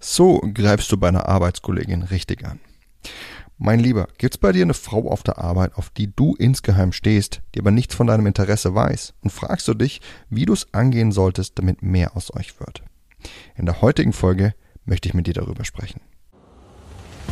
So greifst du bei einer Arbeitskollegin richtig an. Mein Lieber, gibt's bei dir eine Frau auf der Arbeit, auf die du insgeheim stehst, die aber nichts von deinem Interesse weiß und fragst du dich, wie du es angehen solltest, damit mehr aus euch wird? In der heutigen Folge möchte ich mit dir darüber sprechen.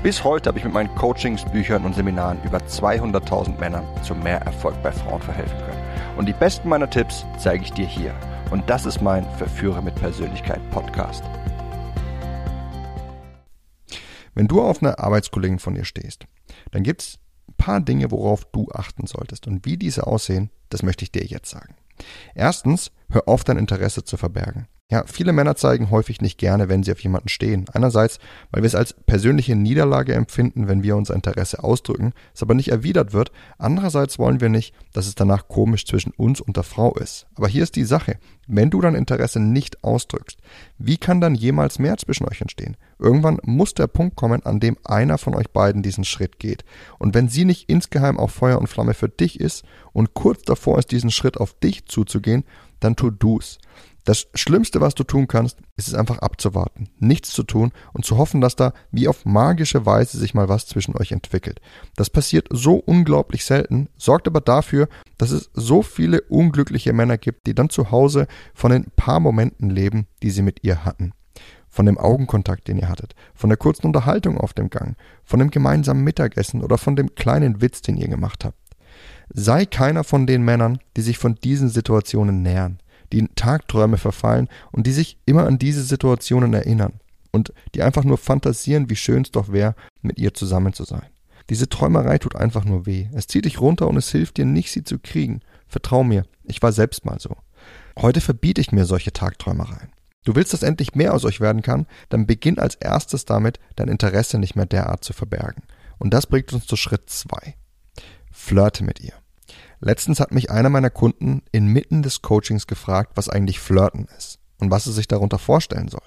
Bis heute habe ich mit meinen Coachings, Büchern und Seminaren über 200.000 Männern zu mehr Erfolg bei Frauen verhelfen können. Und die besten meiner Tipps zeige ich dir hier. Und das ist mein Verführer mit Persönlichkeit Podcast. Wenn du auf eine Arbeitskollegin von dir stehst, dann gibt es ein paar Dinge, worauf du achten solltest. Und wie diese aussehen, das möchte ich dir jetzt sagen. Erstens, hör auf, dein Interesse zu verbergen. Ja, viele Männer zeigen häufig nicht gerne, wenn sie auf jemanden stehen. Einerseits, weil wir es als persönliche Niederlage empfinden, wenn wir unser Interesse ausdrücken, es aber nicht erwidert wird. Andererseits wollen wir nicht, dass es danach komisch zwischen uns und der Frau ist. Aber hier ist die Sache. Wenn du dein Interesse nicht ausdrückst, wie kann dann jemals mehr zwischen euch entstehen? Irgendwann muss der Punkt kommen, an dem einer von euch beiden diesen Schritt geht. Und wenn sie nicht insgeheim auf Feuer und Flamme für dich ist und kurz davor ist, diesen Schritt auf dich zuzugehen, dann tu du's. Das Schlimmste, was du tun kannst, ist es einfach abzuwarten, nichts zu tun und zu hoffen, dass da wie auf magische Weise sich mal was zwischen euch entwickelt. Das passiert so unglaublich selten, sorgt aber dafür, dass es so viele unglückliche Männer gibt, die dann zu Hause von den paar Momenten leben, die sie mit ihr hatten. Von dem Augenkontakt, den ihr hattet, von der kurzen Unterhaltung auf dem Gang, von dem gemeinsamen Mittagessen oder von dem kleinen Witz, den ihr gemacht habt. Sei keiner von den Männern, die sich von diesen Situationen nähern die in Tagträume verfallen und die sich immer an diese Situationen erinnern und die einfach nur fantasieren, wie schön es doch wäre, mit ihr zusammen zu sein. Diese Träumerei tut einfach nur weh. Es zieht dich runter und es hilft dir nicht, sie zu kriegen. Vertrau mir, ich war selbst mal so. Heute verbiete ich mir solche Tagträumereien. Du willst, dass endlich mehr aus euch werden kann, dann beginn als erstes damit, dein Interesse nicht mehr derart zu verbergen. Und das bringt uns zu Schritt zwei. Flirte mit ihr. Letztens hat mich einer meiner Kunden inmitten des Coachings gefragt, was eigentlich Flirten ist und was er sich darunter vorstellen soll.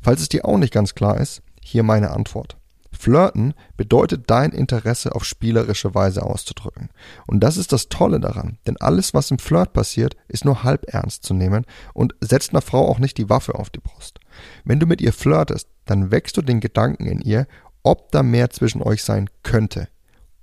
Falls es dir auch nicht ganz klar ist, hier meine Antwort. Flirten bedeutet dein Interesse auf spielerische Weise auszudrücken. Und das ist das Tolle daran, denn alles, was im Flirt passiert, ist nur halb ernst zu nehmen und setzt einer Frau auch nicht die Waffe auf die Brust. Wenn du mit ihr flirtest, dann wächst du den Gedanken in ihr, ob da mehr zwischen euch sein könnte,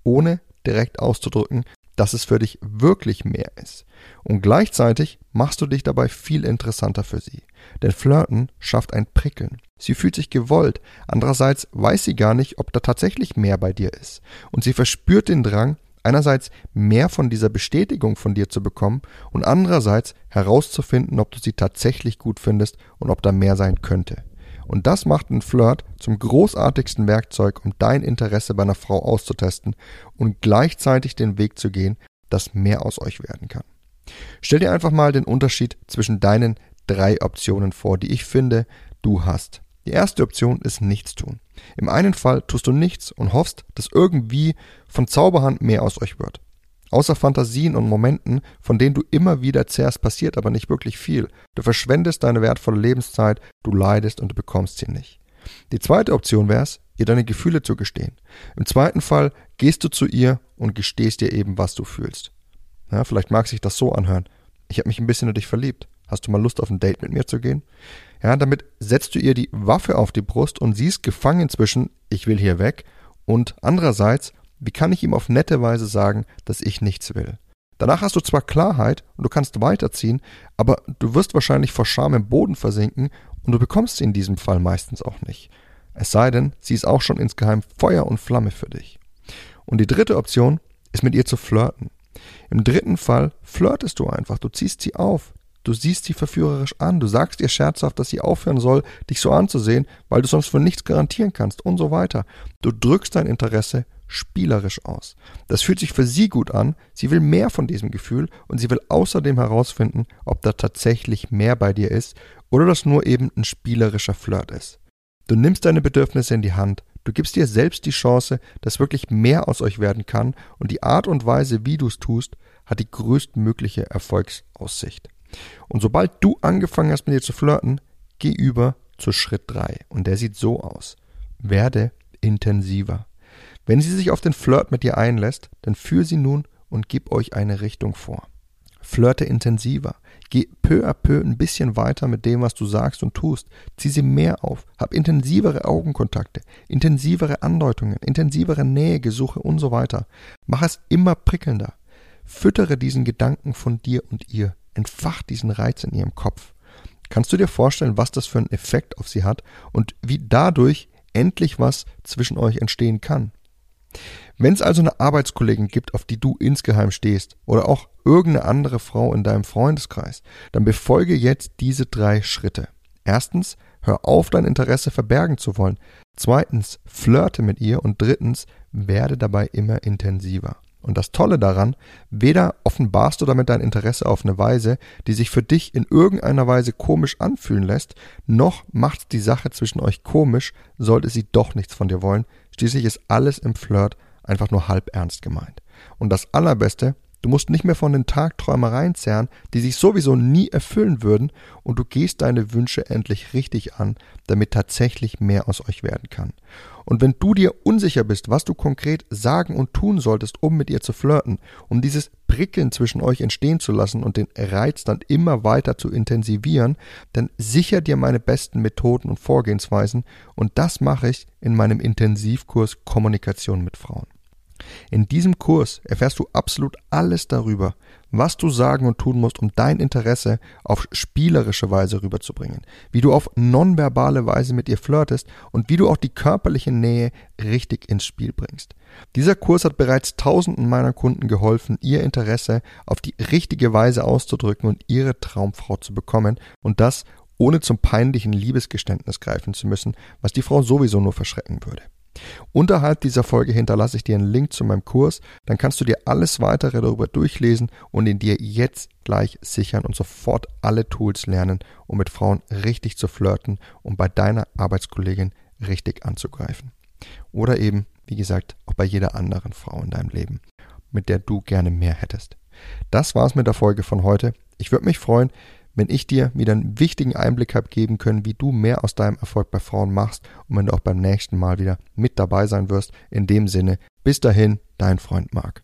ohne direkt auszudrücken, dass es für dich wirklich mehr ist. Und gleichzeitig machst du dich dabei viel interessanter für sie. Denn Flirten schafft ein Prickeln. Sie fühlt sich gewollt. Andererseits weiß sie gar nicht, ob da tatsächlich mehr bei dir ist. Und sie verspürt den Drang, einerseits mehr von dieser Bestätigung von dir zu bekommen und andererseits herauszufinden, ob du sie tatsächlich gut findest und ob da mehr sein könnte. Und das macht einen Flirt zum großartigsten Werkzeug, um dein Interesse bei einer Frau auszutesten und gleichzeitig den Weg zu gehen, dass mehr aus euch werden kann. Stell dir einfach mal den Unterschied zwischen deinen drei Optionen vor, die ich finde, du hast. Die erste Option ist nichts tun. Im einen Fall tust du nichts und hoffst, dass irgendwie von Zauberhand mehr aus euch wird. Außer Fantasien und Momenten, von denen du immer wieder zehrst, passiert aber nicht wirklich viel. Du verschwendest deine wertvolle Lebenszeit, du leidest und du bekommst sie nicht. Die zweite Option wäre es, ihr deine Gefühle zu gestehen. Im zweiten Fall gehst du zu ihr und gestehst ihr eben, was du fühlst. Ja, vielleicht mag sich das so anhören. Ich habe mich ein bisschen in dich verliebt. Hast du mal Lust auf ein Date mit mir zu gehen? Ja, damit setzt du ihr die Waffe auf die Brust und sie ist gefangen zwischen ich will hier weg und andererseits wie kann ich ihm auf nette Weise sagen, dass ich nichts will? Danach hast du zwar Klarheit und du kannst weiterziehen, aber du wirst wahrscheinlich vor Scham im Boden versinken und du bekommst sie in diesem Fall meistens auch nicht. Es sei denn, sie ist auch schon insgeheim Feuer und Flamme für dich. Und die dritte Option ist mit ihr zu flirten. Im dritten Fall flirtest du einfach, du ziehst sie auf, du siehst sie verführerisch an, du sagst ihr scherzhaft, dass sie aufhören soll, dich so anzusehen, weil du sonst für nichts garantieren kannst und so weiter. Du drückst dein Interesse spielerisch aus. Das fühlt sich für sie gut an, sie will mehr von diesem Gefühl und sie will außerdem herausfinden, ob da tatsächlich mehr bei dir ist oder das nur eben ein spielerischer Flirt ist. Du nimmst deine Bedürfnisse in die Hand, Du gibst dir selbst die Chance, dass wirklich mehr aus euch werden kann und die Art und Weise, wie du es tust, hat die größtmögliche Erfolgsaussicht. Und sobald du angefangen hast mit dir zu flirten, geh über zu Schritt 3 und der sieht so aus. Werde intensiver. Wenn sie sich auf den Flirt mit dir einlässt, dann führ sie nun und gib euch eine Richtung vor. Flirte intensiver. Geh peu à peu ein bisschen weiter mit dem, was du sagst und tust. Zieh sie mehr auf. Hab intensivere Augenkontakte, intensivere Andeutungen, intensivere Nähegesuche und so weiter. Mach es immer prickelnder. Füttere diesen Gedanken von dir und ihr. Entfach diesen Reiz in ihrem Kopf. Kannst du dir vorstellen, was das für einen Effekt auf sie hat und wie dadurch endlich was zwischen euch entstehen kann? Wenn es also eine Arbeitskollegin gibt, auf die du insgeheim stehst, oder auch irgendeine andere Frau in deinem Freundeskreis, dann befolge jetzt diese drei Schritte. Erstens, hör auf, dein Interesse verbergen zu wollen. Zweitens, flirte mit ihr. Und drittens, werde dabei immer intensiver. Und das Tolle daran, weder offenbarst du damit dein Interesse auf eine Weise, die sich für dich in irgendeiner Weise komisch anfühlen lässt, noch macht die Sache zwischen euch komisch, sollte sie doch nichts von dir wollen. Schließlich ist alles im Flirt einfach nur halb ernst gemeint. Und das Allerbeste, Du musst nicht mehr von den Tagträumereien zerren, die sich sowieso nie erfüllen würden, und du gehst deine Wünsche endlich richtig an, damit tatsächlich mehr aus euch werden kann. Und wenn du dir unsicher bist, was du konkret sagen und tun solltest, um mit ihr zu flirten, um dieses Prickeln zwischen euch entstehen zu lassen und den Reiz dann immer weiter zu intensivieren, dann sicher dir meine besten Methoden und Vorgehensweisen und das mache ich in meinem Intensivkurs Kommunikation mit Frauen. In diesem Kurs erfährst du absolut alles darüber, was du sagen und tun musst, um dein Interesse auf spielerische Weise rüberzubringen, wie du auf nonverbale Weise mit ihr flirtest und wie du auch die körperliche Nähe richtig ins Spiel bringst. Dieser Kurs hat bereits tausenden meiner Kunden geholfen, ihr Interesse auf die richtige Weise auszudrücken und ihre Traumfrau zu bekommen und das ohne zum peinlichen Liebesgeständnis greifen zu müssen, was die Frau sowieso nur verschrecken würde. Unterhalb dieser Folge hinterlasse ich dir einen Link zu meinem Kurs, dann kannst du dir alles weitere darüber durchlesen und ihn dir jetzt gleich sichern und sofort alle Tools lernen, um mit Frauen richtig zu flirten und bei deiner Arbeitskollegin richtig anzugreifen. Oder eben, wie gesagt, auch bei jeder anderen Frau in deinem Leben, mit der du gerne mehr hättest. Das war's mit der Folge von heute. Ich würde mich freuen, wenn ich dir wieder einen wichtigen Einblick habe geben können, wie du mehr aus deinem Erfolg bei Frauen machst und wenn du auch beim nächsten Mal wieder mit dabei sein wirst. In dem Sinne, bis dahin, dein Freund Marc.